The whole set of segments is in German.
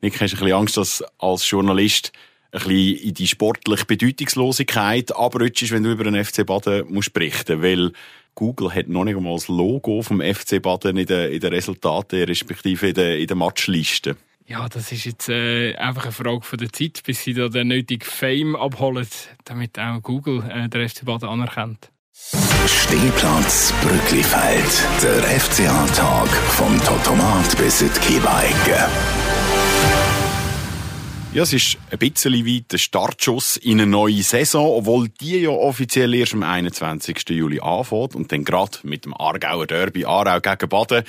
Nick, hast du ein bisschen Angst, dass als Journalist ein bisschen in die sportliche Bedeutungslosigkeit abrutschst, wenn du über den FC Baden musst berichten, weil Google hat noch nicht einmal das Logo vom FC Baden in den, in den Resultaten, respektive in den, in den Matchlisten. Ja, das ist jetzt äh, einfach eine Frage von der Zeit, bis sie da den nötigen Fame abholen, damit auch Google äh, den FC Baden anerkennt. Stehplatz Brücklifeld, der FCA-Tag vom Totomat bis in die Kiebeicke. Ja, es ist ein bisschen weit der Startschuss in eine neue Saison, obwohl die ja offiziell erst am 21. Juli anfängt und dann gerade mit dem Aargauer Derby Aarau gegen Baden.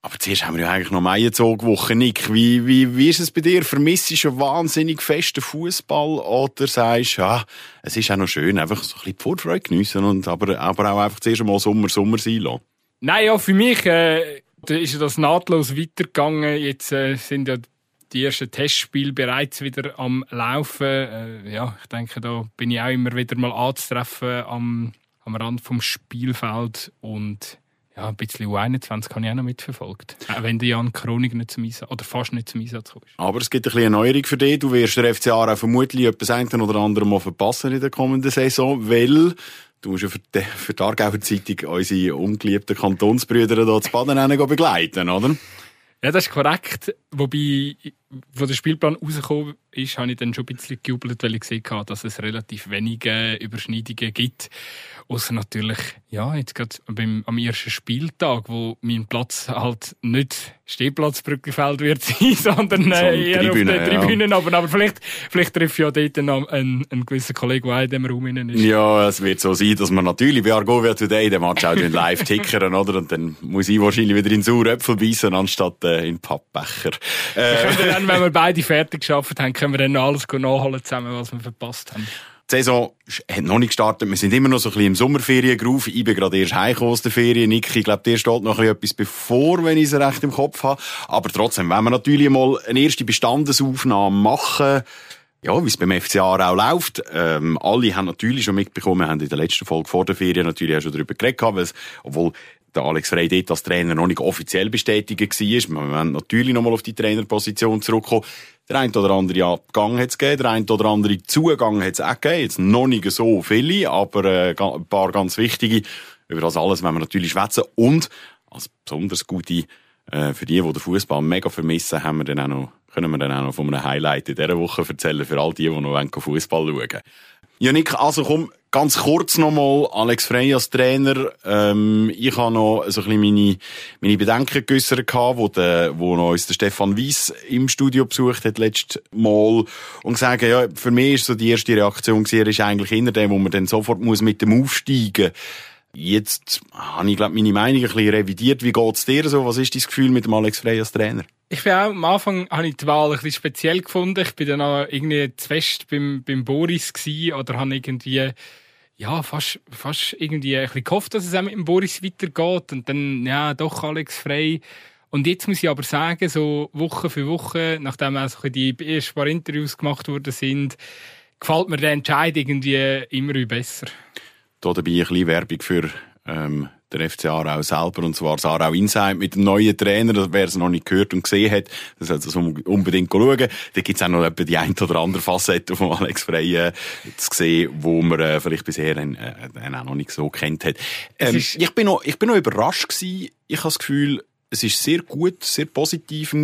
Aber zuerst haben wir ja eigentlich noch Meierzogwoche, Nick. Wie, wie, wie ist es bei dir? Vermisst du schon wahnsinnig festen Fußball oder sagst ja, es ist auch noch schön, einfach so ein bisschen die Vorfreude geniessen und aber, aber auch einfach zuerst einmal Sommer, Sommer sein lassen? Nein, ja, für mich äh, ist das nahtlos weitergegangen. Jetzt äh, sind ja die ersten Testspiele bereits wieder am Laufen. Äh, ja, ich denke, da bin ich auch immer wieder mal anzutreffen am, am Rand vom Spielfeld und ja, ein bisschen U21 habe ich auch noch mitverfolgt. Auch wenn der Jan Kronig nicht zum Einsatz, oder fast nicht zum Einsatz kommt. Aber es gibt ein bisschen eine Neuerung für dich. Du wirst der FCA auch vermutlich etwas ein oder andere mal verpassen in der kommenden Saison, weil du musst ja für die, für die Aargauer Zeitung unsere ungeliebten Kantonsbrüder hier zu Baden begleiten, oder? Ja, das ist korrekt. Wobei, wo der Spielplan rausgekommen ist, habe ich dann schon ein bisschen gejubelt, weil ich gesehen habe, dass es relativ wenige Überschneidungen gibt. Außer natürlich, ja, jetzt gerade beim, am ersten Spieltag, wo mein Platz halt nicht Stehplatzbrückenfeld wird sein, sondern äh, eher Tribüne, auf den Tribünen. Ja. Aber, aber vielleicht, vielleicht ich ja dort einen, einen, einen gewissen Kollegen, der auch in dem Raum ist. Ja, es wird so sein, dass man natürlich bei Argovia Today den Match auch live tickern, oder? Und dann muss ich wahrscheinlich wieder in sauren Äpfel beißen, anstatt äh, in Pappbecher. Äh. Dann, wenn wir beide fertig geschafft haben, können wir dann alles nachholen zusammen, was wir verpasst haben. Die Saison hat noch nicht gestartet. Wir sind immer noch so ein bisschen im Sommerferiengruf. Ich bin gerade erst heimgekommen aus der Ferien. Nick, ich glaube, dir steht noch etwas bevor, wenn ich es recht im Kopf habe. Aber trotzdem, wenn wir natürlich mal eine erste Bestandesaufnahme machen, ja, wie es beim FCA auch läuft. Ähm, alle haben natürlich schon mitbekommen, wir haben in der letzten Folge vor der Ferien natürlich auch schon darüber geredet, obwohl der Alex Frey dort als Trainer noch nicht offiziell bestätigt war. Wir werden natürlich nochmal auf die Trainerposition zurückkommen. Der eine oder andere Abgang hat es gegeben, der eine oder andere Zugang hat es auch gegeben. Jetzt noch nicht so viele, aber äh, ein paar ganz wichtige. Über das alles werden wir natürlich schwätzen. Und als besonders gute, äh, für die, die den Fußball mega vermissen, haben wir dann auch noch, können wir dann auch noch von einem Highlight in dieser Woche erzählen für all die, die noch Fußball schauen Janik, also komm, ganz kurz nochmal, Alex Frey als Trainer. Ähm, ich habe noch so ein bisschen meine, meine Bedenken geäussert gehabt, wo, der, wo noch uns der Stefan Weiss im Studio besucht hat, letztes Mal. Und gesagt, ja, für mich ist so die erste Reaktion gewesen, ist eigentlich hinter dem, wo man dann sofort muss mit dem aufsteigen Jetzt habe ich, glaube meine Meinung ein bisschen revidiert. Wie geht's dir so? Was ist dein Gefühl mit dem Alex Frey als Trainer? Ich bin auch, am Anfang habe ich die Wahl ein bisschen speziell gefunden. Ich bin dann auch irgendwie zu fest beim, beim Boris gewesen oder habe irgendwie, ja, fast, fast irgendwie ein bisschen gehofft, dass es auch mit dem Boris weitergeht und dann, ja, doch Alex Frey. Und jetzt muss ich aber sagen, so Woche für Woche, nachdem auch so die ersten paar Interviews gemacht worden sind, gefällt mir der Entscheid irgendwie immer besser. Da dabei ein bisschen Werbung für ähm, der FC Aarau selber, und zwar das Aarau Insight mit dem neuen Trainer, wer es noch nicht gehört und gesehen hat, das sollte es unbedingt schauen. Da gibt es auch noch die ein oder andere Facette von Alex Frey äh, zu sehen, wo man äh, vielleicht bisher äh, auch noch nicht so kennt hat. Ähm, ich, bin noch, ich bin noch überrascht gewesen. Ich habe das Gefühl, es ist sehr gut, sehr positiv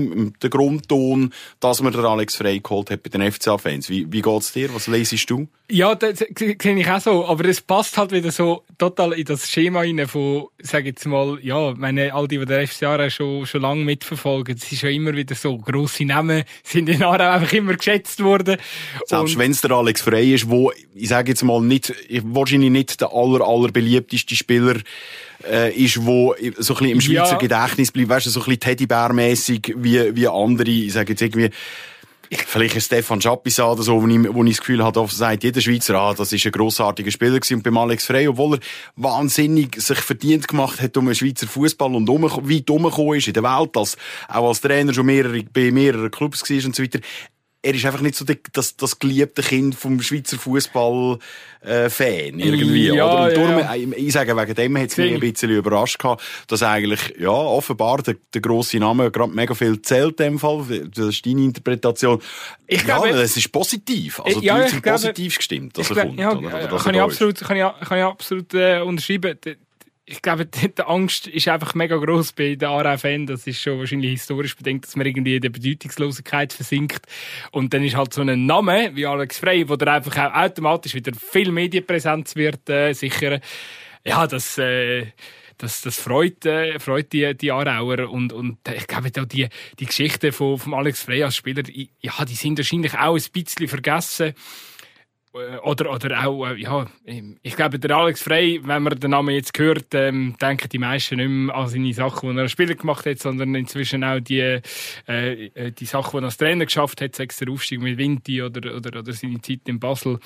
der Grundton, dass man den Alex Frey geholt hat bei den FCA-Fans. Wie, wie geht's dir? Was lesest du? Ja, das sehe ich auch so. Aber es passt halt wieder so total in das Schema rein von, sag jetzt mal, ja, meine, all die, die der FCA schon, schon lange mitverfolgen, es ist ja immer wieder so, grosse Namen sind in Aarau einfach immer geschätzt worden. Selbst wenn es der Alex Frey ist, wo, ich sage jetzt mal nicht, wahrscheinlich nicht der aller, aller beliebteste Spieler, äh, ist, wo so ein bisschen im Schweizer ja. Gedächtnis bleibt, weißt du, so ein bisschen Teddybär-mässig wie, wie andere, ich sage jetzt irgendwie, Vielleicht ist Stefan Schapisa oder so, wo ich, wo ich das Gefühl habe, sagt jeder Schweizer, ah, das ist ein grossartiger Spieler gewesen. Und beim Alex Frey, obwohl er wahnsinnig sich verdient gemacht hat um den Schweizer Fußball und um, weit umgekommen ist in der Welt, als, auch als Trainer schon mehrere, bei mehreren Clubs war und so weiter, er ist einfach nicht so das, das geliebte Kind vom Schweizer Fußball äh, irgendwie, Ja, oder? Und darum, ja. ich, ich sage, wegen dem hat es mich ein bisschen überrascht gehabt, dass eigentlich, ja, offenbar der, der grosse Name gerade mega viel zählt in dem Fall. Das ist deine Interpretation. Ich ja, glaube- es ist positiv. Also, Ja, die Leute ich sind glaube- positiv gestimmt, dass Ich er kommt. ja, oder? Oder dass kann, ich absolut, kann, ich, kann ich absolut äh, unterschreiben. Ich glaube, die, Angst ist einfach mega groß bei den ARA-Fan. Das ist schon wahrscheinlich historisch bedingt, dass man irgendwie in der Bedeutungslosigkeit versinkt. Und dann ist halt so ein Name wie Alex Frey, wo der einfach auch automatisch wieder viel Medienpräsenz wird, äh, sicher. Ja, das, äh, das, das freut, äh, freut die, die Aarauer. Und, und ich glaube, da die, die Geschichten von, von Alex Frey als Spieler, ja, die sind wahrscheinlich auch ein bisschen vergessen. Äh, Oder, oder auch, äh, ja, ich glaube, der Alex Frey, wenn man den Namen jetzt hört, ähm, denken die meisten nicht mehr an seine Sachen, die er als Spieler gemacht hat, sondern inzwischen auch die, äh, äh, die Sachen, die er als Trainer geschafft hat, sei es der Aufstieg mit Vinti oder, oder, oder seine Zeit in Basel.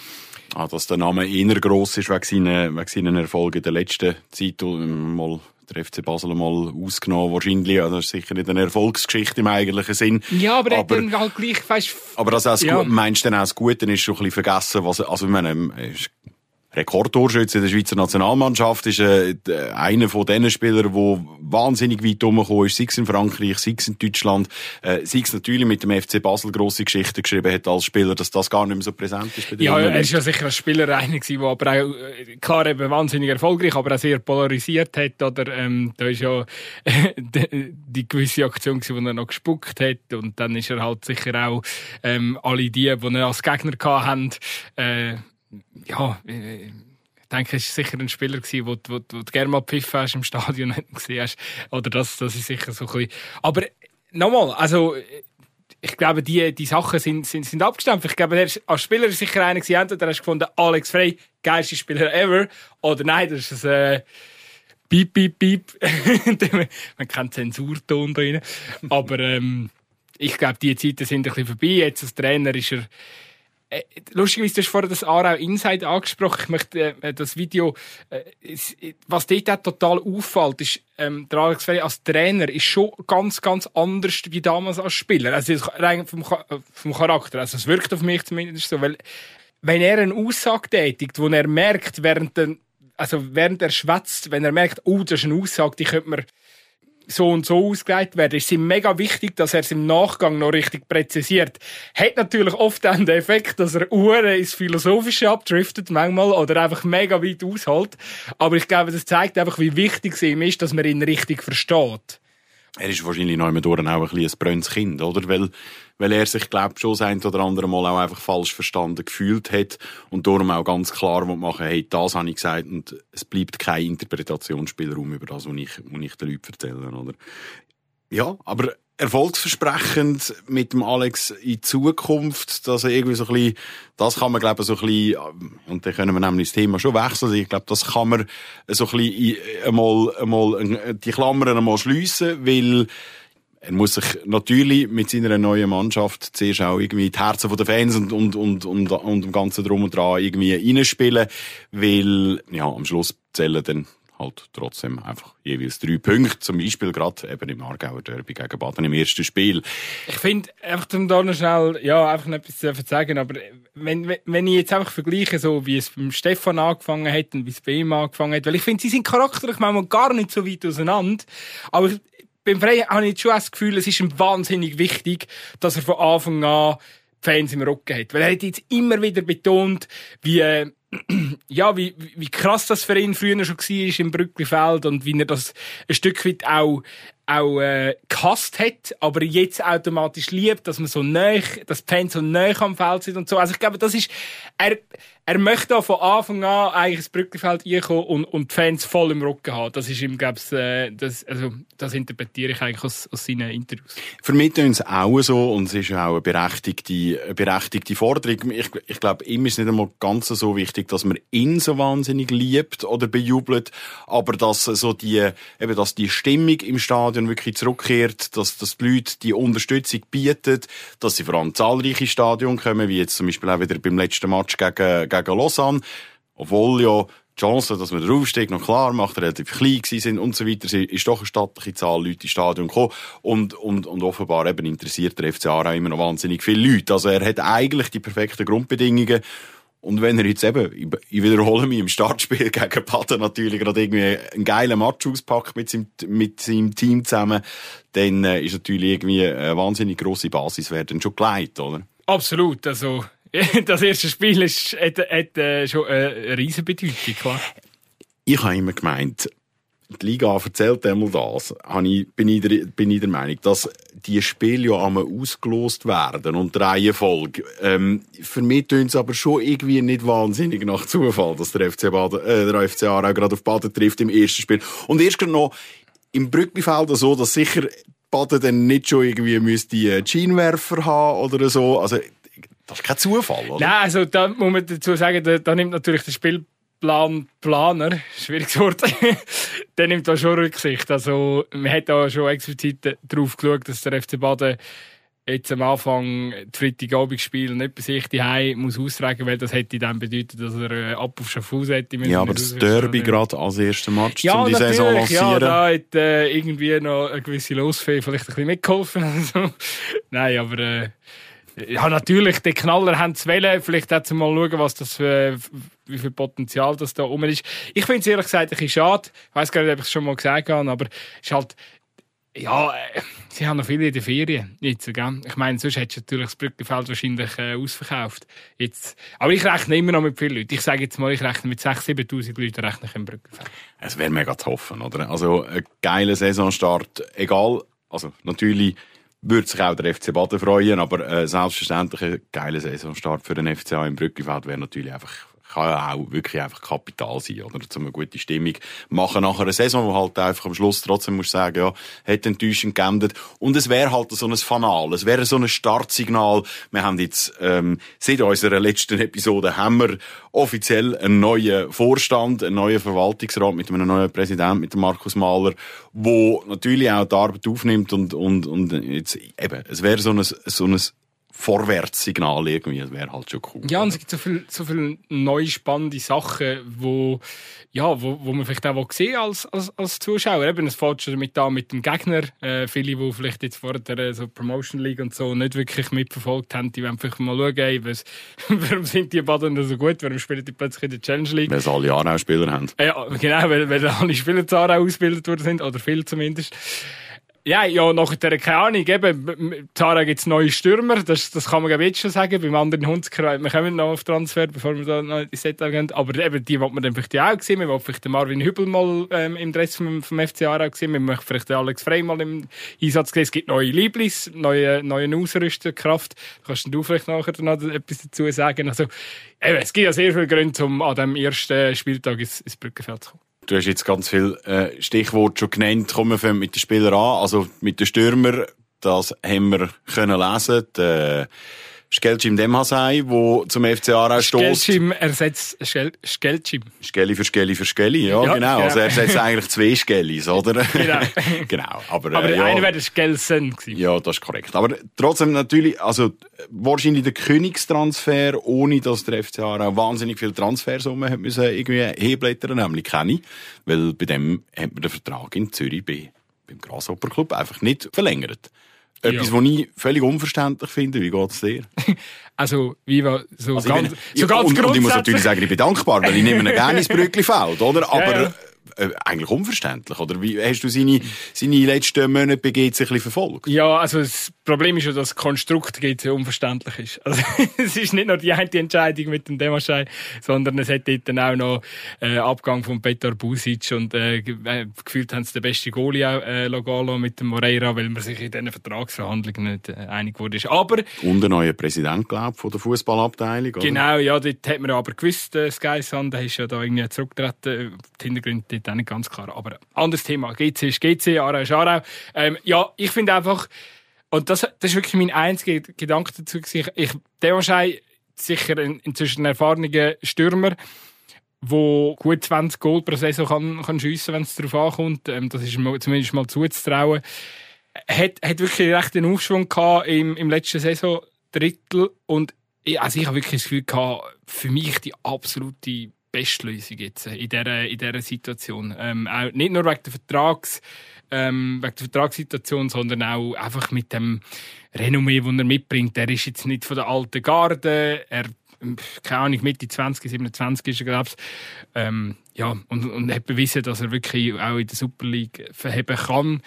Ah, dass der Name eher gross ist wegen seinen, wegen seinen Erfolgen der letzten Zeit. Mal der FC Basel mal ausgenommen, wahrscheinlich. Ja, das ist sicher nicht eine Erfolgsgeschichte im eigentlichen Sinn. Ja, aber, er aber, dann halt gleich, weißt, aber das auch Ja. Meinst du dann auch das Gute ist schon ein bisschen vergessen, was, also, ich meine, ist Rekordtorschütze der Schweizer Nationalmannschaft, ist äh, einer von den Spielern, der wahnsinnig weit rumgekommen ist, sei es in Frankreich, sei es in Deutschland, äh, sei es natürlich mit dem FC Basel grosse Geschichten geschrieben hat als Spieler, dass das gar nicht mehr so präsent ist bei den Ja, er ist ja sicher als Spieler einer der aber auch, äh, klar eben wahnsinnig erfolgreich, aber auch sehr polarisiert hat, oder, ähm, da ist ja die, die gewisse Aktion wo er noch gespuckt hat, und dann ist er halt sicher auch, ähm, alle die, die er als Gegner gehabt haben, äh, ja, äh, ich denke, es war sicher ein Spieler, gewesen, wo, wo, wo du gerne mal pfiffen hast im Stadion gesehen hast. Oder das, das ist sicher so ein bisschen. Aber nochmal, also, ich glaube, die, die Sachen sind, sind, sind abgestampft. Ich glaube, ist als Spieler sicher einer gewesen, entweder hast du gefunden, Alex Frey, geilster Spieler ever, oder nein, das ist ein, äh, Piep, piep, piep. Man kennt Zensurton da rein. Aber, ähm, ich glaube, die Zeiten sind ein bisschen vorbei. Jetzt als Trainer ist er, äh, lustigerweise, du hast vorher das Aarau Inside angesprochen. Ich möchte äh, das Video, äh, äh, was dort auch total auffällt, ist, ähm, der Alex Frey als Trainer ist schon ganz, ganz anders wie damals als Spieler. Also rein vom, äh, vom Charakter. Also es wirkt auf mich zumindest so, weil wenn er eine Aussage tätigt, wo er merkt, während, den, also während er schwätzt, wenn er merkt, oh, das ist eine Aussage, die könnte man so und so ausgelegt werden, ist es ihm mega wichtig, dass er es im Nachgang noch richtig präzisiert. Hat natürlich oft dann den Effekt, dass er Uhren ins Philosophische abdriftet, manchmal, oder einfach mega weit aushält. Aber ich glaube, das zeigt einfach, wie wichtig es ihm ist, dass man ihn richtig versteht. Er ist wahrscheinlich noch durch auch ein bisschen ein brönnes Kind, oder? Weil, weil er sich, glaube schon das ein oder andere Mal auch einfach falsch verstanden gefühlt hat und darum auch ganz klar machen, hey, das habe ich gesagt und es bleibt kein Interpretationsspielraum über das, was ich, was ich den Leuten erzähle, oder? Ja, aber erfolgsversprechend mit dem Alex in Zukunft, dass er irgendwie so ein bisschen, das kann man glaube ich so ein bisschen, und dann können wir nämlich das Thema schon wechseln, ich glaube, das kann man so ein bisschen in- einmal, einmal die Klammern einmal schliessen, weil er muss sich natürlich mit seiner neuen Mannschaft zuerst auch irgendwie die Herzen der Fans und, und, und, und, und dem Ganzen drum und dran irgendwie reinspielen, weil, ja, am Schluss zählen dann halt trotzdem einfach jeweils drei Punkte, zum Beispiel gerade eben im Aargauer Derby gegen Baden im ersten Spiel. Ich finde, einfach um da noch schnell, ja, einfach noch etwas zu sagen, aber wenn, wenn- ich jetzt einfach vergleiche, so wie es beim Stefan angefangen hat und wie es bei ihm angefangen hat, weil ich finde, sie sind charakterlich manchmal gar nicht so weit auseinander, aber ich, beim Frey habe ich schon das Gefühl, es ist ihm wahnsinnig wichtig, dass er von Anfang an Fans im Rücken hat. Weil er hat jetzt immer wieder betont, wie, äh, ja, wie, wie- krass das für ihn früher schon war im Brücklifeld und wie er das ein Stück weit auch, auch äh, gehasst hat, aber jetzt automatisch liebt, dass man so nah, dass die Fans so nah am Feld sind und so. Also ich glaube, das ist, er, er möchte da von Anfang an eigentlich ins Brücklifeld reinkommen und, und die Fans voll im Rücken haben. Das ist ihm, glaube ich, äh, das, also, das interpretiere ich eigentlich aus, aus seinen Interviews. Für mich tun es auch so und es ist auch eine berechtigte, eine berechtigte Forderung. Ich, ich glaube, ihm ist nicht einmal ganz so wichtig, dass man ihn so wahnsinnig liebt oder bejubelt, aber dass so die, eben, dass die Stimmung im Stadion wirklich zurückkehrt, dass, dass die Leute die Unterstützung bieten, dass sie vor allem zahlreiche Stadion kommen, wie jetzt zum Beispiel auch wieder beim letzten Match gegen, gegen Lausanne. Obwohl ja die Chance, dass man draufsteigt, noch klar macht, relativ klein sind und so weiter, ist doch eine stattliche Zahl Leute ins Stadion gekommen. Und, und, und offenbar eben interessiert der FC Aarau immer noch wahnsinnig viele Leute. Also er hat eigentlich die perfekten Grundbedingungen. Und wenn er jetzt eben, ich wiederhole mich, im Startspiel gegen Baden natürlich gerade irgendwie einen geilen Match auspackt mit seinem, mit seinem Team zusammen, dann äh, ist natürlich irgendwie eine wahnsinnig grosse Basis werden schon geleitet, oder? Absolut. Also, das erste Spiel ist, hat, hat äh, schon eine riesige Bedeutung, klar. Ich habe immer gemeint, die Liga erzählt einmal das, bin, ich der, bin ich der Meinung, dass die Spiele ja einmal ausgelost werden und die Reihenfolge. Ähm, für mich tun es aber schon irgendwie nicht wahnsinnig nach Zufall, dass der FC, Baden, äh, der FC Aarau gerade auf Baden trifft im ersten Spiel. Und erst noch im Brückbifeld so, dass sicher Baden dann nicht schon irgendwie müsste äh, Scheinwerfer haben oder so. Also, das ist kein Zufall, oder? Nein, also da muss man dazu sagen, da, da nimmt natürlich das Spiel Plan, Planer, schwieriges Wort, der nimmt da schon Rücksicht. Also, man hat da schon explizit darauf geschaut, dass der FC Baden jetzt am Anfang die Freitagabendspiel nicht bei sich die muss austragen, weil das hätte dann bedeutet, dass er äh, ab auf Schaffhausen hätte Ja, aber das Derby gerade als erster Match ja, um die Saison lancieren. Ja, da hat äh, irgendwie noch eine gewisse Losfee vielleicht ein bisschen mitgeholfen. Also, nein, aber äh, ja, natürlich, die Knaller haben es wählen. Vielleicht auch mal schauen, was das für, wie viel Potenzial das da oben ist. Ich finde es ehrlich gesagt ein bisschen schade. Ich weiß gar nicht, ob ich es schon mal gesagt habe, aber es ist halt, ja, äh, sie haben noch viele in den Ferien. Jetzt, gell? Ich meine, sonst hättest du natürlich das Brückenfeld wahrscheinlich äh, ausverkauft. Jetzt, aber ich rechne immer noch mit vielen Leuten. Ich sage jetzt mal, ich rechne mit 6.000, 7.000 Leuten rechne ich im Brückenfeld. Es wäre mega zu hoffen, oder? Also, ein geiler Saisonstart, egal, also natürlich, würde sich auch der FC Baden freuen, aber äh, selbstverständlich ein geiler Saisonstart für den FCA im Brückenfeld wäre natürlich einfach kann ja auch wirklich einfach Kapital sein, oder? Zum eine gute Stimmung machen nach einer Saison, wo halt einfach am Schluss trotzdem muss sagen, ja, hat enttäuschend geendet. Und es wäre halt so ein Fanal, es wäre so ein Startsignal. Wir haben jetzt, ähm, seit unserer letzten Episode haben wir offiziell einen neuen Vorstand, einen neuen Verwaltungsrat mit einem neuen Präsidenten, mit dem Markus Mahler, wo natürlich auch die Arbeit aufnimmt und, und, und jetzt eben, es wäre so ein, so ein Vorwärtssignal irgendwie. Das wäre halt schon cool. Ja, und es gibt so viele so viel neue spannende Sachen, wo, ja, wo, wo man vielleicht auch sehen als, als, als Zuschauer. Eben, es fällt schon damit an mit dem Gegner. Äh, viele, die vielleicht jetzt vor der so Promotion League und so nicht wirklich mitverfolgt haben, die wollen vielleicht mal schauen, ey, was, warum sind die Baden so gut? Warum spielen die plötzlich in der Challenge League? Weil sie alle Aarau-Spieler haben. Ja, genau, weil, weil alle Spieler zu Aarau ausgebildet worden sind, oder viel zumindest. Ja, ja, nach der, keine Ahnung, eben, Zara gibt's neue Stürmer, das, das kann man jetzt schon sagen, beim anderen Hundsker, wir kommen noch auf Transfer, bevor wir da noch in Setup gehen, aber eben, die wollen wir dann vielleicht auch sehen, wir wollen vielleicht den Marvin Hübel mal ähm, im Dress vom, vom FC Aarau sehen, wir möchten vielleicht den Alex Frey mal im Einsatz sehen, es gibt neue Lieblis, neue, neue Ausrüsterkraft, kannst du vielleicht nachher noch etwas dazu sagen, also, eben, es gibt ja sehr viele Gründe, um an dem ersten Spieltag ins, ins Brückenfeld zu kommen. Du hast jetzt ganz viel äh, Stichworte schon genannt. Kommen wir mit den Spielern an. Also mit den Stürmer, das haben wir können lesen. Die, Skelcim Demhasei, wo zum FC Aarau stößt. Skelcim ersetzt Skelcim. Skelli für Skelli für Skelli, ja, ja genau. genau. Also er ersetzt eigentlich zwei Skellis, oder? Genau. genau. Aber, aber äh, der eine wäre der Skelsen gewesen. Ja, das ist korrekt. Aber trotzdem natürlich, also wahrscheinlich der Königstransfer, ohne dass der FC Aarau wahnsinnig viel Transfersumme hat müssen irgendwie heblättern, nämlich keine. Weil bei dem hat man den Vertrag in Zürich bei, beim Grasshopper Club einfach nicht verlängert. Etwas, ja. was ich völlig unverständlich finde. Wie geht es dir? Also, wie war so also ganz, bin, so ganz und, und ich muss natürlich sagen, ich bin dankbar, weil ich nehme ihn gerne ins Brückli-Feld, oder? Aber, ja, ja äh, eigentlich unverständlich. Oder wie hast du seine, seine letzten Monate bei GC ein bisschen verfolgt? Ja, also das Problem ist ja, dass das Konstrukt GC unverständlich ist. Also es ist nicht nur die eine Entscheidung mit dem Demaschei, sondern es hat dort dann auch noch äh, Abgang von Petar Busic und äh, äh, gefühlt haben sie den besten Goalie auch äh, Logalo mit dem Moreira, weil man sich in diesen Vertragsverhandlungen nicht äh, einig wurde. Aber, und der neue Präsident, glaube ich, von der Fußballabteilung. Genau, ja, dort hat man aber gewusst, äh, Sky Sun, der ist ja da irgendwie zurückgetreten. Die Hintergründe dort auch nicht ganz klar. Aber anderes Thema. GC ist GC, Aarau ist Aarau. Ähm, ja, ich finde einfach, und das, das ist wirklich mein einziger Gedanke dazu. Ich, der wahrscheinlich sicher in, inzwischen ein erfahrener Stürmer, wo gut 20 Goal pro Saison kann, kann schiessen, wenn es darauf ankommt. Ähm, das ist mal, zumindest mal zuzutrauen. Hat, hat wirklich recht einen Aufschwung gehabt im, im letzten Saison Drittel und also ich habe wirklich das Gefühl gehabt, für mich die absolute beste Lösung jetzt in dieser, in dieser Situation. Ähm, auch nicht nur wegen der Vertrags, ähm, wegen der Vertragssituation, sondern auch einfach mit dem Renommee, das er mitbringt. Er ist jetzt nicht von der alten Garde, er keine Ahnung, Mitte 20, 27 ist er, glaube ich. Ähm, ja, und, und hat bewiesen, dass er wirklich auch in der Super League verheben kann.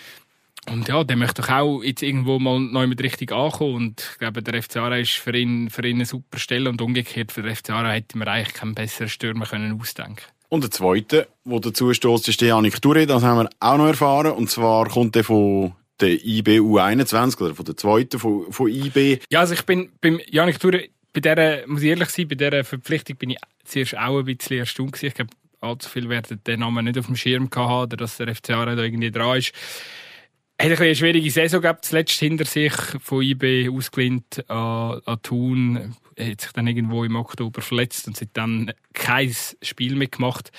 Und ja, der möchte doch auch jetzt irgendwo mal neu mit richtig ankommen. Und ich glaube, der FC Aarau ist für ihn, für ihn eine super Stelle. Und umgekehrt, für den FC Aarau hätte man eigentlich keinen besseren Stürmer können ausdenken Und der zweite, der dazu stößt, ist der Janik Touré. Das haben wir auch noch erfahren. Und zwar kommt der von der IB U21 oder von der zweiten von, von IB. Ja, also ich bin beim Janik Touré, bei der, muss ich ehrlich sein, bei dieser Verpflichtung bin ich zuerst auch ein bisschen erstaunt gewesen. Ich glaube, allzu viel werden den Namen nicht auf dem Schirm haben oder dass der FC Aarau da irgendwie dran ist. Hat eine schwierige Saison gehabt, zuletzt hinter sich von IB ausgelehnt an, an Thun. Er hat sich dann irgendwo im Oktober verletzt und seitdem kein Spiel mitgemacht.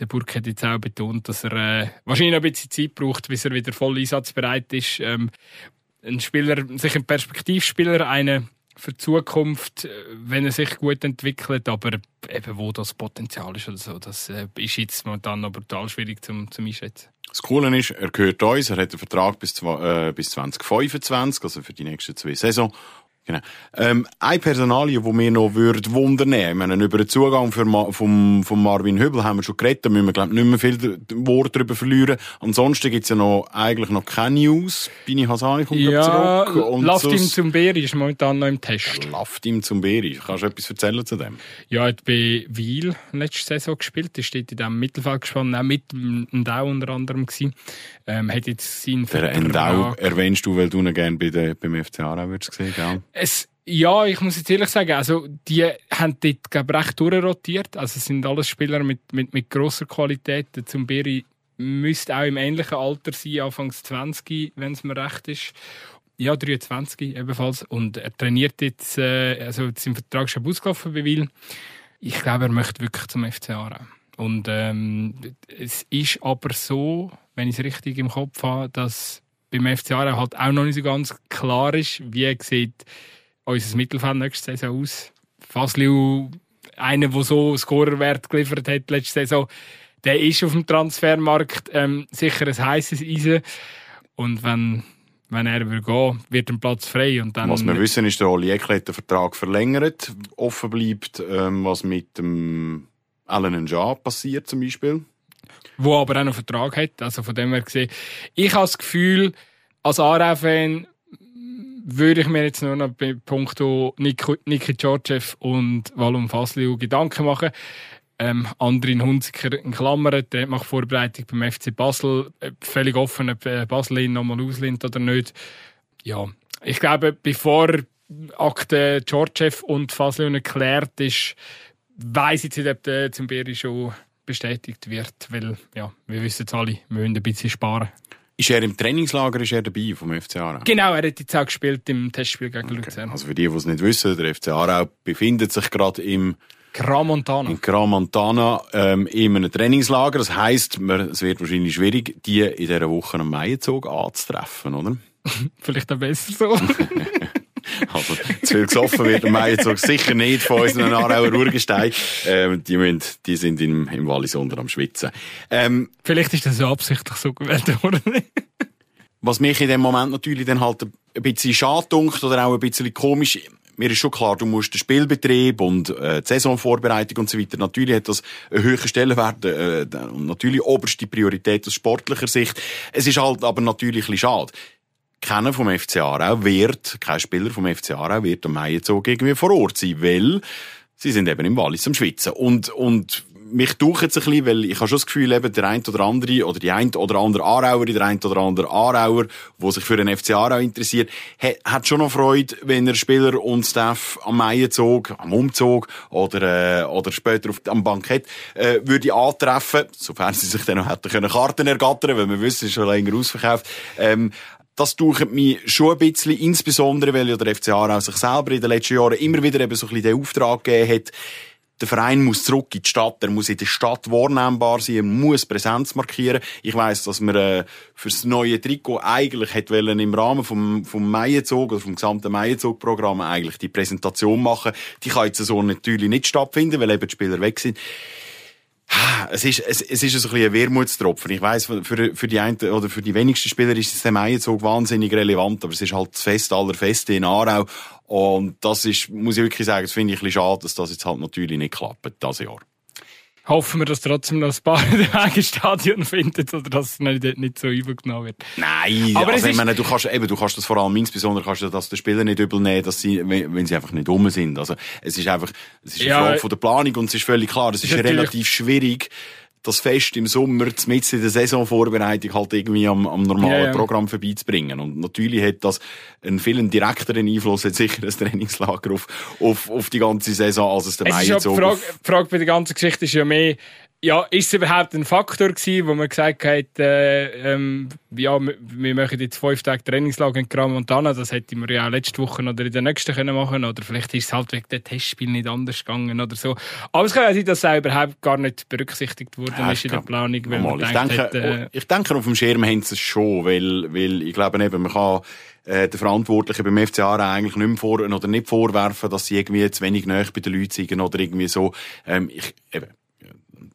Der Burg hat jetzt auch betont, dass er äh, wahrscheinlich noch ein bisschen Zeit braucht, bis er wieder voll einsatzbereit ist. Ähm, ein Spieler, sich ein Perspektivspieler, eine für die Zukunft, äh, wenn er sich gut entwickelt, aber eben wo das Potenzial ist oder so, das äh, ist jetzt momentan noch brutal schwierig zum, zum einschätzen. Das Coole ist, er gehört uns, er hat einen Vertrag bis, äh, bis 2025, also für die nächsten zwei Saison. Genau. Ähm, eine Personalie, die mir noch würde wundern würde, meine, über den Zugang für Ma vom, vom Marvin Hübel haben wir schon geredet, da müssen wir, glaube nicht mehr viel Wort darüber verlieren. Ansonsten gibt es ja noch, eigentlich noch keine News. Bini Hasani kommt ja, zurück. Und Laftim zum Beri ist momentan noch im Test. Laftim zum Beri. Kannst du etwas erzählen zu dem? Ja, er hat bei Wiel letzte Saison gespielt. Er steht in diesem Mittelfeld gespannt, auch mit Endau unter anderem gewesen. Ähm, hat jetzt seinen Der Endau erwähnst du, weil du ihn gerne bei der, beim FC Aarau würdest sehen, gell? Es, ja, ich muss jetzt ehrlich sagen, also die haben dort glaub, recht durchrotiert. Also es sind alles Spieler mit, mit, mit grosser Qualität. Der Zumberi müsste auch im ähnlichen Alter sein, Anfangs 20, wenn es mir recht ist. Ja, 23 ebenfalls. Und er trainiert jetzt, äh, also sein Vertrag ist schon ausgelaufen bei Wil. Ich glaube, er möchte wirklich zum FC Aarau. Und ähm, es ist aber so, wenn ich es richtig im Kopf habe, dass beim FC Aarau halt auch noch nicht so ganz klar ist, wie sieht unser Mittelfeld nächste Saison aus. Fasliu, einer, der so Scorerwert geliefert hat letzte Saison, der ist auf dem Transfermarkt ähm, sicher ein heißes Eisen. Und wenn, wenn er will gehen, wird ein Platz frei. Und dann was wir wissen, ist, der Oli Eckle hat den Vertrag verlängert. Offen bleibt, ähm, was mit dem Alan Njah passiert zum Beispiel. Wo aber auch noch einen Vertrag hat. Also von dem her gesehen. Ich habe das Gefühl, als Aarau-Fan würde ich mir jetzt nur noch bei Punkto Niki, Niki Georgiev und Valum Fasliu Gedanken machen. Ähm, Andrin Hunziker in Klammern, der macht Vorbereitung beim FC Basel. Völlig offen, ob äh, Basel ihn nochmal auslehnt oder nicht. Ja, ich glaube, bevor Akte Georgiev und Fasliu erklärt ist, weiß ich nicht, ob der Zimberi schon bestätigt wird, weil ja, wir wissen es alle, wir müssen ein bisschen sparen. Ist er im Trainingslager ist er dabei vom FC Aarau? Genau, er hat jetzt auch gespielt im Testspiel gegen okay. Luzern. Also für die, die es nicht wissen, der FC Aarau befindet sich gerade im Gramontana. In Gramontana ähm, in einem Trainingslager. Das heisst, es wird wahrscheinlich schwierig, die in dieser Woche am Maienzug anzutreffen, oder? Vielleicht auch besser so. Also, zu viel gesoffen wird am Maienzug sicher nicht von unseren Aarauer Urgestein. Ähm, die, müssen, die sind im, im Wallis unter am Schwitzen. Ähm, Vielleicht ist das ja absichtlich so gewählt worden. was mich in dem Moment natürlich dann halt ein bisschen schade dunkt oder auch ein bisschen komisch, mir ist schon klar, du musst den Spielbetrieb und äh, die Saisonvorbereitung und so weiter, natürlich hat das einen höheren Stellenwert äh, und natürlich oberste Priorität aus sportlicher Sicht. Es ist halt aber natürlich ein bisschen schade keiner vom FC Aarau wird, kein Spieler vom FC Aarau wird am Maienzug irgendwie vor Ort sein, weil sie sind eben im Wallis am Schwitzen. Und, und mich ducht jetzt ein bisschen, weil ich habe schon das Gefühl, eben der ein oder andere, oder die ein oder andere Aarauer, der ein oder andere Aarauer, der sich für den FC Aarau interessiert, hat schon noch Freude, wenn er Spieler und Staff am Maienzug, am Umzug oder, äh, oder später auf, am Bankett, äh, würde antreffen, sofern sie sich dann noch hätten können Karten ergattern, weil wir wissen, es ist schon länger ausverkauft, ähm, das taucht mich schon ein bisschen, insbesondere weil ja der FC Aarau sich selber in den letzten Jahren immer wieder eben so ein bisschen den Auftrag gegeben hat, der Verein muss zurück in die Stadt, er muss in der Stadt wahrnehmbar sein, er muss Präsenz markieren. Ich weiss, dass man äh, fürs neue Trikot eigentlich hätte wollen, im Rahmen vom, vom Maienzug oder vom gesamten Maienzug-Programm eigentlich die Präsentation machen. Die kann jetzt so natürlich nicht stattfinden, weil eben die Spieler weg sind. Es ist, es, es ist ein, bisschen ein Wermutstropfen. Ich weiss, für, für die einen, oder für die wenigsten Spieler ist es dem so wahnsinnig relevant, aber es ist halt das Fest aller Feste in Aarau. Und das ist, muss ich wirklich sagen, das finde ich ein bisschen schade, dass das jetzt halt natürlich nicht klappt, dieses Jahr hoffen wir, dass trotzdem noch ein paar ins Stadion findet oder dass es nicht, nicht so übergenommen wird. Nein, aber also ich meine, du kannst, eben, du kannst das vor allem insbesondere kannst du das den Spielern nicht übel nehmen, dass sie, wenn sie einfach nicht um sind. Also, es ist einfach, es ist eine ja, Frage von der Planung und es ist völlig klar, es ist relativ schwierig, das Fest im Sommer, mit in der Saisonvorbereitung halt irgendwie am, am normalen ja. Programm vorbeizubringen. Und natürlich hat das einen viel direkteren Einfluss, hat sicher ein Trainingslager auf, auf, auf die ganze Saison, als es der Mai jetzt so. Die Frage, Frage bei der ganzen Geschichte ist ja mehr, ja, ist es überhaupt ein Faktor gewesen, wo man gesagt hat, äh, ähm, ja, wir, machen jetzt fünf Tage Trainingslager in Gran Montana, das hätten wir ja auch letzte Woche oder in der nächsten können machen oder vielleicht ist es halt wegen dem Testspiel nicht anders gegangen oder so. Aber es kann ja sein, dass es überhaupt gar nicht berücksichtigt worden ja, ist in der Planung. Weil man ich, denke, hat, äh, ich denke, auf dem Schirm haben sie es schon, weil, weil ich glaube eben, man kann äh, den Verantwortlichen beim FCA eigentlich nicht mehr vor oder nicht vorwerfen, dass sie irgendwie zu wenig näher bei den Leuten sind oder irgendwie so. Ähm, ich, eben,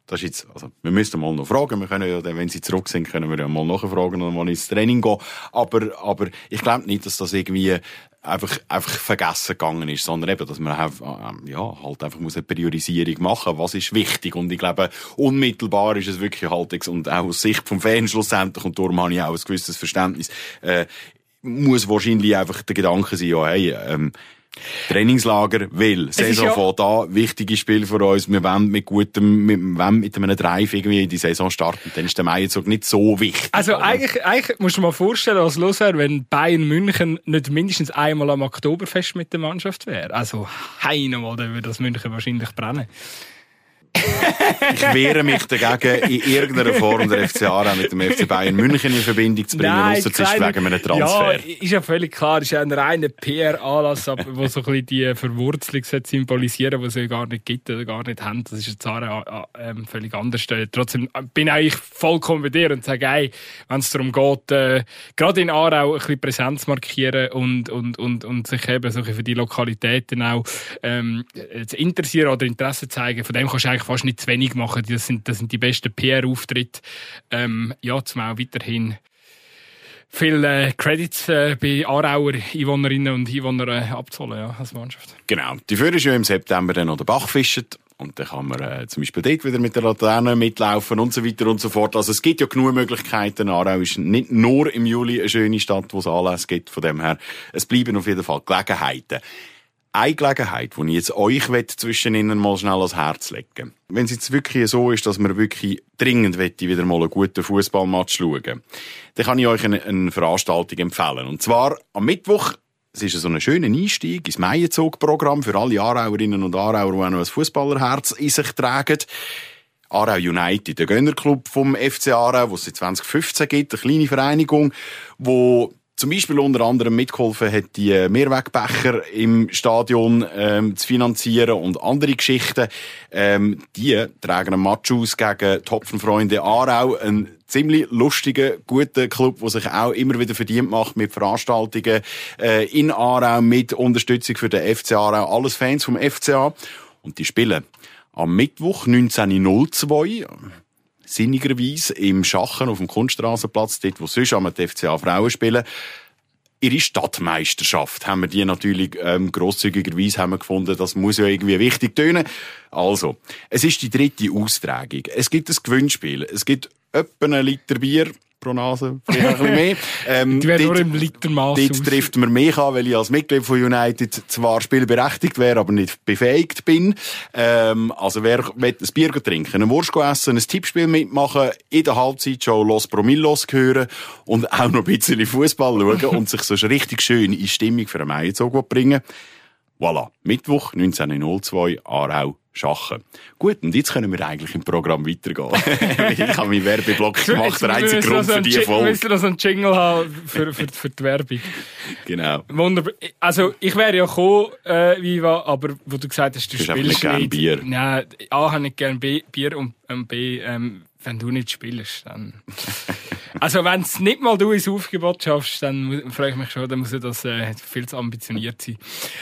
das ist jetzt, also, wir müssen mal noch fragen. Wir können ja, wenn sie zurück sind, können wir ja mal nachfragen und mal ins Training gehen. Aber, aber ich glaube nicht, dass das irgendwie einfach, einfach vergessen gegangen ist, sondern eben, dass man ähm, ja, halt einfach muss eine Priorisierung machen, was ist wichtig. Und ich glaube, unmittelbar ist es wirklich halt, und auch aus Sicht vom Fan schlussendlich, und darum habe ich auch ein gewisses Verständnis, äh, muss wahrscheinlich einfach der Gedanke sein, ja, hey, ähm, Trainingslager, weil Saison ja fängt an, wichtige Spiel für uns, wir wollen mit gutem, mit, wollen mit einem Drive irgendwie in die Saison starten, dann ist der Mai jetzt nicht so wichtig. Also oder? eigentlich, eigentlich musst du dir mal vorstellen, was los wäre, wenn Bayern München nicht mindestens einmal am Oktoberfest mit der Mannschaft wäre. Also, heinomal, dann würde das München wahrscheinlich brennen ich wehre mich dagegen, in irgendeiner Form der FC Aarau mit dem FC Bayern München in Verbindung zu bringen, außer es ist wegen einem Transfer. Ja, ist ja völlig klar, es ist ja ein reiner PR-Anlass, wo so ein bisschen die Verwurzelung symbolisieren die es ja gar nicht gibt oder gar nicht haben. Das ist jetzt Aarau ähm, völlig anders. Trotzdem bin ich eigentlich vollkommen bei dir und sage, hey, wenn es darum geht, äh, gerade in Aarau ein bisschen Präsenz markieren und, und, und, und sich eben so für die Lokalitäten auch ähm, zu interessieren oder Interesse zeigen, von dem kannst du eigentlich fast nicht zu wenig machen. Das sind, das sind die besten PR-Auftritte. Ähm, ja, zum auch weiterhin viele äh, Credits äh, bei Aarauer Einwohnerinnen und Einwohnern äh, abzuholen ja, als Mannschaft. Genau. Die Führer ist ja im September dann noch der Bach fischen. Und dann kann man äh, zum Beispiel dort wieder mit der Laterne mitlaufen und so weiter und so fort. Also es gibt ja genug Möglichkeiten. Aarau ist nicht nur im Juli eine schöne Stadt, wo es Anlässe gibt. Von dem her, es bleiben auf jeden Fall Gelegenheiten eine Gelegenheit, die ich jetzt euch zwischen ihnen mal schnell ans Herz legen Wenn es jetzt wirklich so ist, dass man wirklich dringend wieder mal einen guten Fußballmatch schauen dann kann ich euch eine, eine Veranstaltung empfehlen. Und zwar am Mittwoch es ist so ein schöner Einstieg ins Meijenzug-Programm für alle Aarauerinnen und Aarauer, die auch noch ein Fußballerherz in sich tragen. Aarau United, der Gönnerclub vom FC Aarau, wo es seit 2015 gibt, eine kleine Vereinigung, wo zum Beispiel unter anderem mitgeholfen hat, die Mehrwegbecher im Stadion ähm, zu finanzieren und andere Geschichten. Ähm, die tragen einen Match aus gegen Topfenfreunde Aarau, ein ziemlich lustiger, guter Club, der sich auch immer wieder verdient macht mit Veranstaltungen äh, in Aarau, mit Unterstützung für den FC Aarau. Alles Fans vom FCA. Und die spielen am Mittwoch 19.02 sinnigerweise im Schachen auf dem Kunststraßenplatz, dort, wo sonst am FCA Frauen spielen, ihre Stadtmeisterschaft haben wir die natürlich ähm, grosszügigerweise haben wir gefunden, das muss ja irgendwie wichtig tönen. Also, es ist die dritte Austragung. Es gibt ein Gewinnspiel. Es gibt etwa einen Liter Bier pro Nase, vielleicht ein bisschen mehr. Ähm, die werden nur im Litermaß Dort trifft man mich an, weil ich als Mitglied von United zwar spielberechtigt wäre, aber nicht befähigt bin. Ähm, also wer will ein Bier trinken, eine Wurst essen, ein Tippspiel mitmachen, in der Halbzeit schon Los Promillos hören und auch noch ein bisschen Fußball schauen und sich so richtig schön in Stimmung für einen Meierzug bringen. Voilà, Mittwoch 19.02 Aarau Schachen. Gut, und jetzt können wir eigentlich im Programm weitergehen. ich habe meinen Werbeblock gemacht, der einzige Grund für die Folge. Wir müssen noch so einen Jingle haben für, für, für die Werbung. Genau. Wunderbar. Also, ich wäre ja gekommen, äh, Viva, aber wo du gesagt hast, du, du spielst nicht. Bier. Nein, A, habe ich gerne Bier und ähm, B, ähm, wenn du nicht spielst, dann... Also wenn es nicht mal du ins Aufgebot schaffst, dann frage ich mich schon, dann muss das äh, viel zu ambitioniert sein.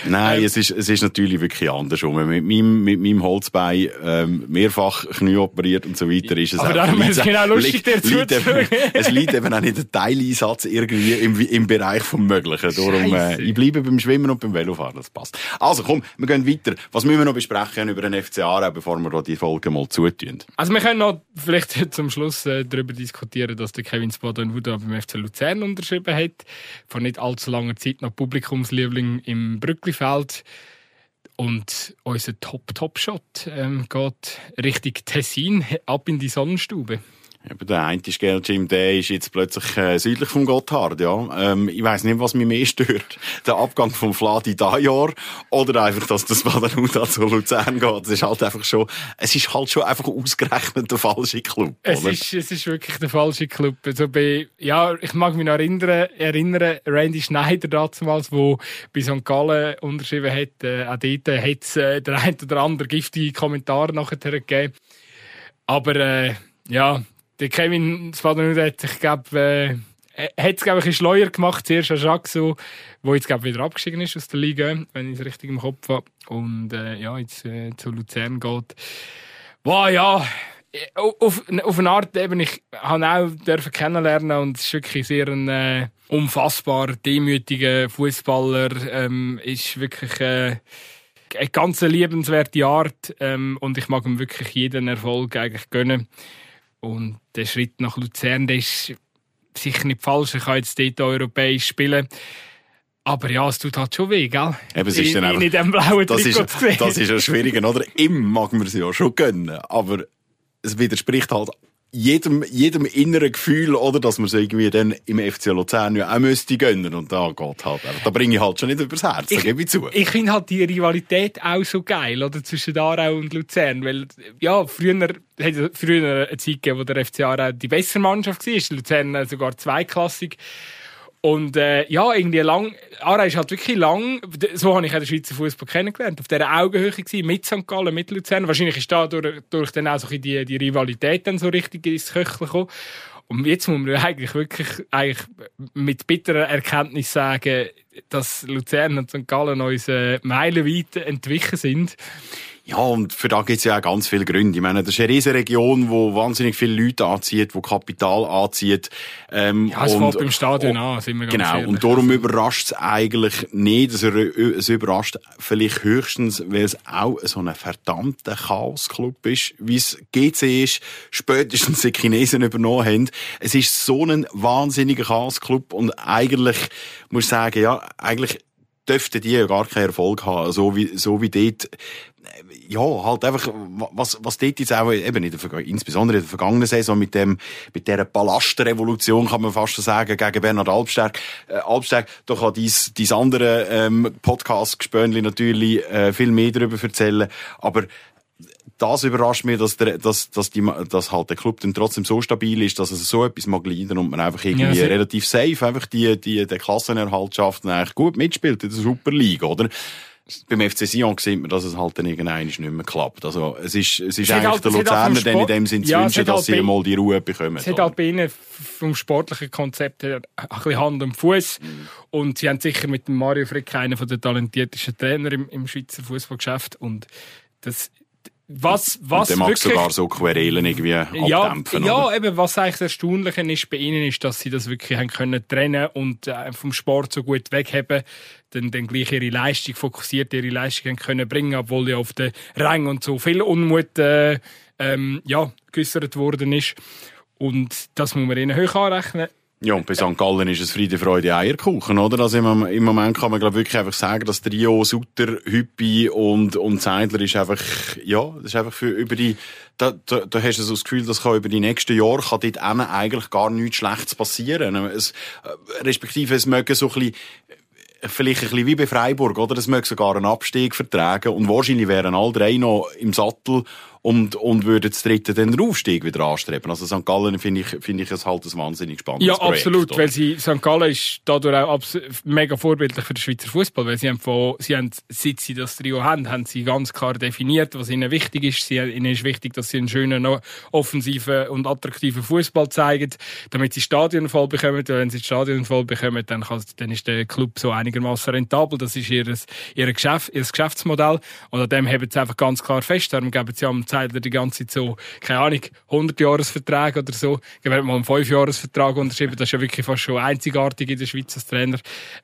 Nein, ähm, es, ist, es ist natürlich wirklich andersrum. Mit meinem, mit meinem Holzbein ähm, mehrfach Knie operiert und so weiter ist es Aber darum ist es genau lustig, dir zuzuhören. Es liegt eben auch nicht der Teileinsatz irgendwie im, im Bereich vom Möglichen. Darum, äh, ich bleibe beim Schwimmen und beim Velofahren, das passt. Also komm, wir gehen weiter. Was müssen wir noch besprechen über den FCA, bevor wir da die Folge mal zutun? Also wir können noch vielleicht zum Schluss äh, darüber diskutieren, dass der Kevin Spadan-Wuda beim FC Luzern unterschrieben hat. Vor nicht allzu langer Zeit noch Publikumsliebling im Brücklifeld. Und unser Top-Top-Shot ähm, geht Richtung Tessin, ab in die Sonnenstube. Eben der eine Jim, der ist jetzt plötzlich äh, südlich vom Gotthard, ja. Ähm, ich weiss nicht, was mich mehr stört. Der Abgang vom Fladi da Jahr oder einfach, dass das Badanuda zu Luzern geht. Es ist halt einfach schon, es ist halt schon einfach ausgerechnet der falsche Club. Es ist, es ist wirklich der falsche Club. Also bei, ja, ich mag mich noch erinnern, erinnern, Randy Schneider damals, wo bei St. Gallen unterschrieben hat, äh, auch dort hat es äh, der ein oder andere giftige Kommentar nachher gegeben. Aber, äh, ja, der Kevin Spadenude hat sich, glaube äh, hat es, glaube ich, ein Schleuer gemacht, zuerst an Jaxo, wo jetzt, glaube wieder abgestiegen ist aus der Liga, wenn ich es richtig im Kopf habe. Und, äh, ja, jetzt äh, zu Luzern geht. Wow, ja, auf, auf eine Art eben, ich habe auch dürfen kennenlernen und es ist wirklich sehr ein äh, unfassbar demütiger Fußballer, ähm, ist wirklich äh, eine ganz liebenswerte Art ähm, und ich mag ihm wirklich jeden Erfolg eigentlich gönnen. Und der Schritt nach Luzern, der ist sicher nicht falsch. Ich kann jetzt dort europäisch spielen. Aber ja, es tut halt schon weh, gell? Eben, es ist in, in dem blauen das ist, das ist ja schwierig, oder? Im mag man sie ja schon gönnen. Aber es widerspricht halt jedem, jedem inneren Gefühl, oder, dass man es irgendwie dann im FC Luzern ja auch müsste gönnen. Und da geht halt, da bringe ich halt schon nicht übers Herz, da gebe ich zu. Ich finde halt die Rivalität auch so geil, oder, zwischen Aarau und Luzern, weil, ja, früher, hat früher eine Zeit gegeben, wo der FC Aarau die bessere Mannschaft war, Luzern sogar zweiklassig. Und äh, ja, irgendwie lang. Aarau ist halt wirklich lang. So habe ich auch den Schweizer Fußball kennengelernt. Auf dieser Augenhöhe gewesen, mit St. Gallen, mit Luzern. Wahrscheinlich ist da durch, durch dann auch so die, die Rivalität dann so richtig ins Köcheln gekommen. Und jetzt muss man eigentlich wirklich eigentlich mit bitterer Erkenntnis sagen, dass Luzern und St. Gallen uns äh, meilenweit entwichen sind. Ja, und für da gibt's ja auch ganz viele Gründe. Ich meine, das ist eine riesige Region, wo wahnsinnig viele Leute anzieht, wo Kapital anzieht. Ähm, ja, es und, fällt beim Stadion an, sind wir ganz Genau, ehrlich. und darum überrascht es eigentlich nicht. Es, es überrascht vielleicht höchstens, weil es auch so ein verdammter Chaos-Club ist, wie es GC ist, spätestens die Chinesen übernommen haben. Es ist so ein wahnsinniger Chaos-Club und eigentlich, muss ich sagen, ja, eigentlich dürften die ja gar keinen Erfolg haben, so wie, so wie dort ja, halt einfach, was, was dort jetzt auch eben in der, insbesondere in der vergangenen Saison mit dem, mit dieser Palastrevolution, kann man fast sagen, gegen Bernhard Albstärk, äh, Albstärk, da kann dies, dies andere, ähm, Podcast-Gespönli natürlich, äh, viel mehr darüber erzählen, aber das überrascht mich, dass, der, dass, dass, die, dass halt der Club dann trotzdem so stabil ist, dass es so etwas mag leiden und man einfach irgendwie ja, relativ safe einfach die, die, die Klassenerhalt schafft und eigentlich gut mitspielt in der Super League, oder? beim FC Sion sieht man, dass es halt dann irgendwann nicht mehr klappt. Also, es ist, es ist es eigentlich halt, der Luzerner, der in dem Sinn zu ja, wünschen, dass halt sie mal die Ruhe bekommen. Es hat halt bei ihnen vom sportlichen Konzept her ein bisschen Hand und Fuß. Mhm. Und sie haben sicher mit dem Mario Frick einen der talentiertesten Trainer im, im Schweizer Fußballgeschäft. Und das, was, was und der mag sogar so Querelen irgendwie ja, abdämpfen. Ja, oder? eben, was eigentlich das Erstaunliche ist bei ihnen, ist, dass sie das wirklich haben können trennen und äh, vom Sport so gut wegheben, dann, dann gleich ihre Leistung fokussiert, ihre Leistung haben können bringen, obwohl ja auf den Rang und so viel Unmut, äh, ähm, ja, geäussert worden ist. Und das muss man ihnen hoch anrechnen. Ja, und bei St. Gallen ist es Friede, Freude, Eierkuchen, oder? Also im, im Moment kann man, glaube wirklich einfach sagen, dass Trio, Sutter, Hüppi und, und Zeidler ist einfach, ja, das ist einfach für über die, da, da, da hast du so das Gefühl, dass kann über die nächsten Jahre kann dort eigentlich gar nichts Schlechtes passieren. Es, äh, respektive, es mögen so ein bisschen, vielleicht ein bisschen wie bei Freiburg, oder? Es möge sogar einen Abstieg vertragen und wahrscheinlich wären alle drei noch im Sattel und, und würden das dritte den Aufstieg wieder anstreben. Also St. Gallen finde ich, finde ich es halt ein wahnsinnig spannendes Ja, Projekt, absolut, oder? weil sie, St. Gallen ist dadurch auch mega vorbildlich für den Schweizer Fußball, weil sie haben von, sie haben, seit sie das Trio haben, haben sie ganz klar definiert, was ihnen wichtig ist. Sie, ihnen ist wichtig, dass sie einen schönen, offensiven und attraktiven Fußball zeigen, damit sie Stadion voll bekommen. Weil wenn sie das Stadion voll bekommen, dann, kann, dann ist der Club so einigermaßen rentabel. Das ist ihr, ihr, Geschäft, ihr Geschäftsmodell. Und an dem haben sie einfach ganz klar fest. Darum geben sie am Zeitler die ganze Zeit so, keine Ahnung, 100 Jahresverträge oder so. Geben mal einen 5 Jahresvertrag unterschrieben. Das ist ja wirklich fast schon einzigartig in der Schweiz als Trainer.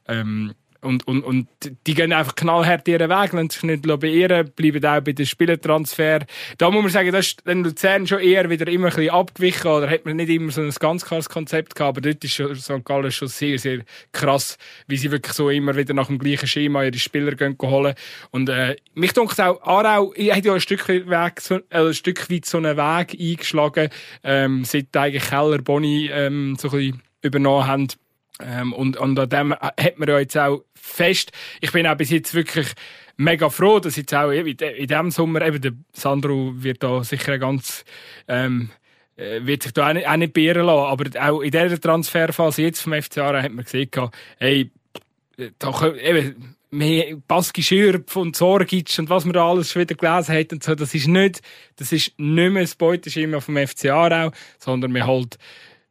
Ähm, und, und, und die gehen einfach knallhart ihren Weg, lassen sich nicht beirren, bleiben auch bei den Spielertransfer. Da muss man sagen, das ist in Luzern schon eher wieder immer ein bisschen abgewichen, oder hat man nicht immer so ein ganz klares Konzept gehabt, aber dort ist St. Gallen schon sehr, sehr krass, wie sie wirklich so immer wieder nach dem gleichen Schema ihre Spieler gehen holen. Und, äh, mich denkt auch, Aarau hat ja ein Stück weit, so, äh, ein Stück weit so einen Weg eingeschlagen, ähm, seit eigentlich Keller, Boni, ähm, so ein bisschen übernommen haben. Ähm, und, und an dem hat man ja jetzt auch fest. Ich bin auch bis jetzt wirklich mega froh, dass jetzt auch in diesem Sommer, eben der Sandro wird da sicher ganz, ähm, äh, wird sich da auch nicht, auch nicht beirren lassen. Aber auch in dieser Transferphase jetzt vom FC Aarau hat man gesehen, hey, da können, eben, mehr Baski Schürpf und Sorgic und was man da alles schon wieder gelesen hat und so, das ist nicht, das ist nicht mehr das Beuteschema vom FC Aarau, sondern man halt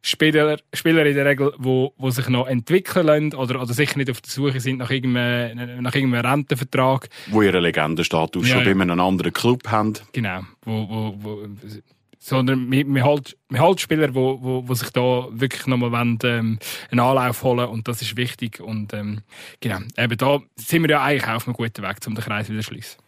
Spieler, Spieler in der Regel, wo, wo sich noch entwickeln lassen oder, oder sicher nicht auf der Suche sind nach irgendeinem, nach irgendeinem Rentenvertrag. Wo ihren Legendenstatus Ja, schon ja. bei einem anderen Club haben. Genau. Wo, wo, wo, sondern wir, wir, halt, wir halt Spieler, wo, wo, wo sich da wirklich nochmal wollen, ähm, einen Anlauf holen und das ist wichtig. Und ähm, genau, eben da sind wir ja eigentlich auch auf einem guten Weg, um den Kreis wieder zu schließen.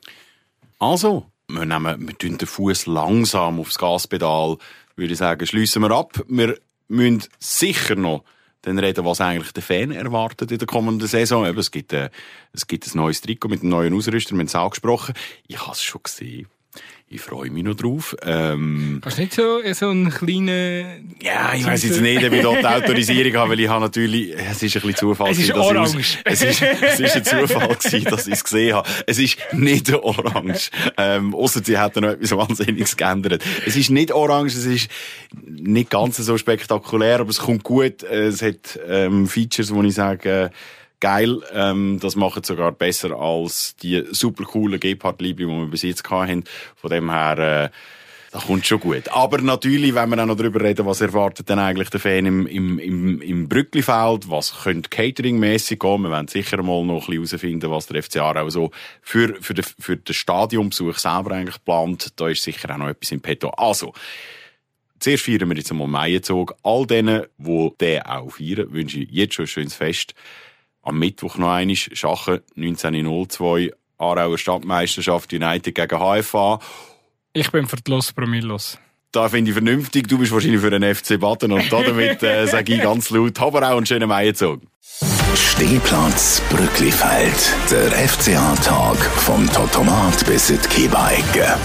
Also, wir nehmen, wir tun den Fuß langsam aufs Gaspedal, würde ich sagen, schliessen wir ab. Wir müssen sicher noch dann reden, was eigentlich der Fan erwartet in der kommenden Saison. Eben, es gibt, äh, es gibt ein neues Trikot mit einem neuen Ausrüster, wir haben es angesprochen. Ich habe es schon gesehen. Ich freue mich noch drauf. Ähm, Kannst du nicht so, so einen kleinen... ja, ich weiss jetzt nicht, ob ich dort die Autorisierung habe, weil ich habe natürlich, es ist ein bisschen Zufall. Es ist orange. Es ist, es ist ein Zufall gewesen, dass ich es gesehen habe. Es ist nicht orange. Ähm, ausser sie hätten noch etwas Wahnsinniges geändert. Es ist nicht orange, es ist nicht ganz so spektakulär, aber es kommt gut. Äh, Es hat, ähm, Features, wo ich sage, äh, geil, ähm, das macht es sogar besser als die super coolen Gepard-Libri, die wir bis jetzt hatten. Von dem her, äh, das kommt schon gut. Aber natürlich, wenn wir auch noch darüber reden, was erwartet denn eigentlich der Fan im, im, im, im Brücklifeld, was könnte cateringmäßig gehen, wir werden sicher mal noch ein bisschen herausfinden, was der FC Aarau so für, für, den, für den Stadionbesuch selber eigentlich plant. Da ist sicher auch noch etwas im Petto. Also, zuerst feiern wir jetzt einmal Meierzog. All denen, die den auch feiern, wünsche ich jetzt schon ein schönes Fest. Am Mittwoch noch einmal Schachen 1902 Aarauer Stadtmeisterschaft United gegen HFA. Ich bin für die Los Promillos. Da finde ich vernünftig. Du bist wahrscheinlich für den FC Baden und damit äh, sage ich ganz laut, aber auch einen schönen Meierzug. Stehplatz Brücklifeld. Der FCA-Tag vom Totomat bis in die Kiebeigge.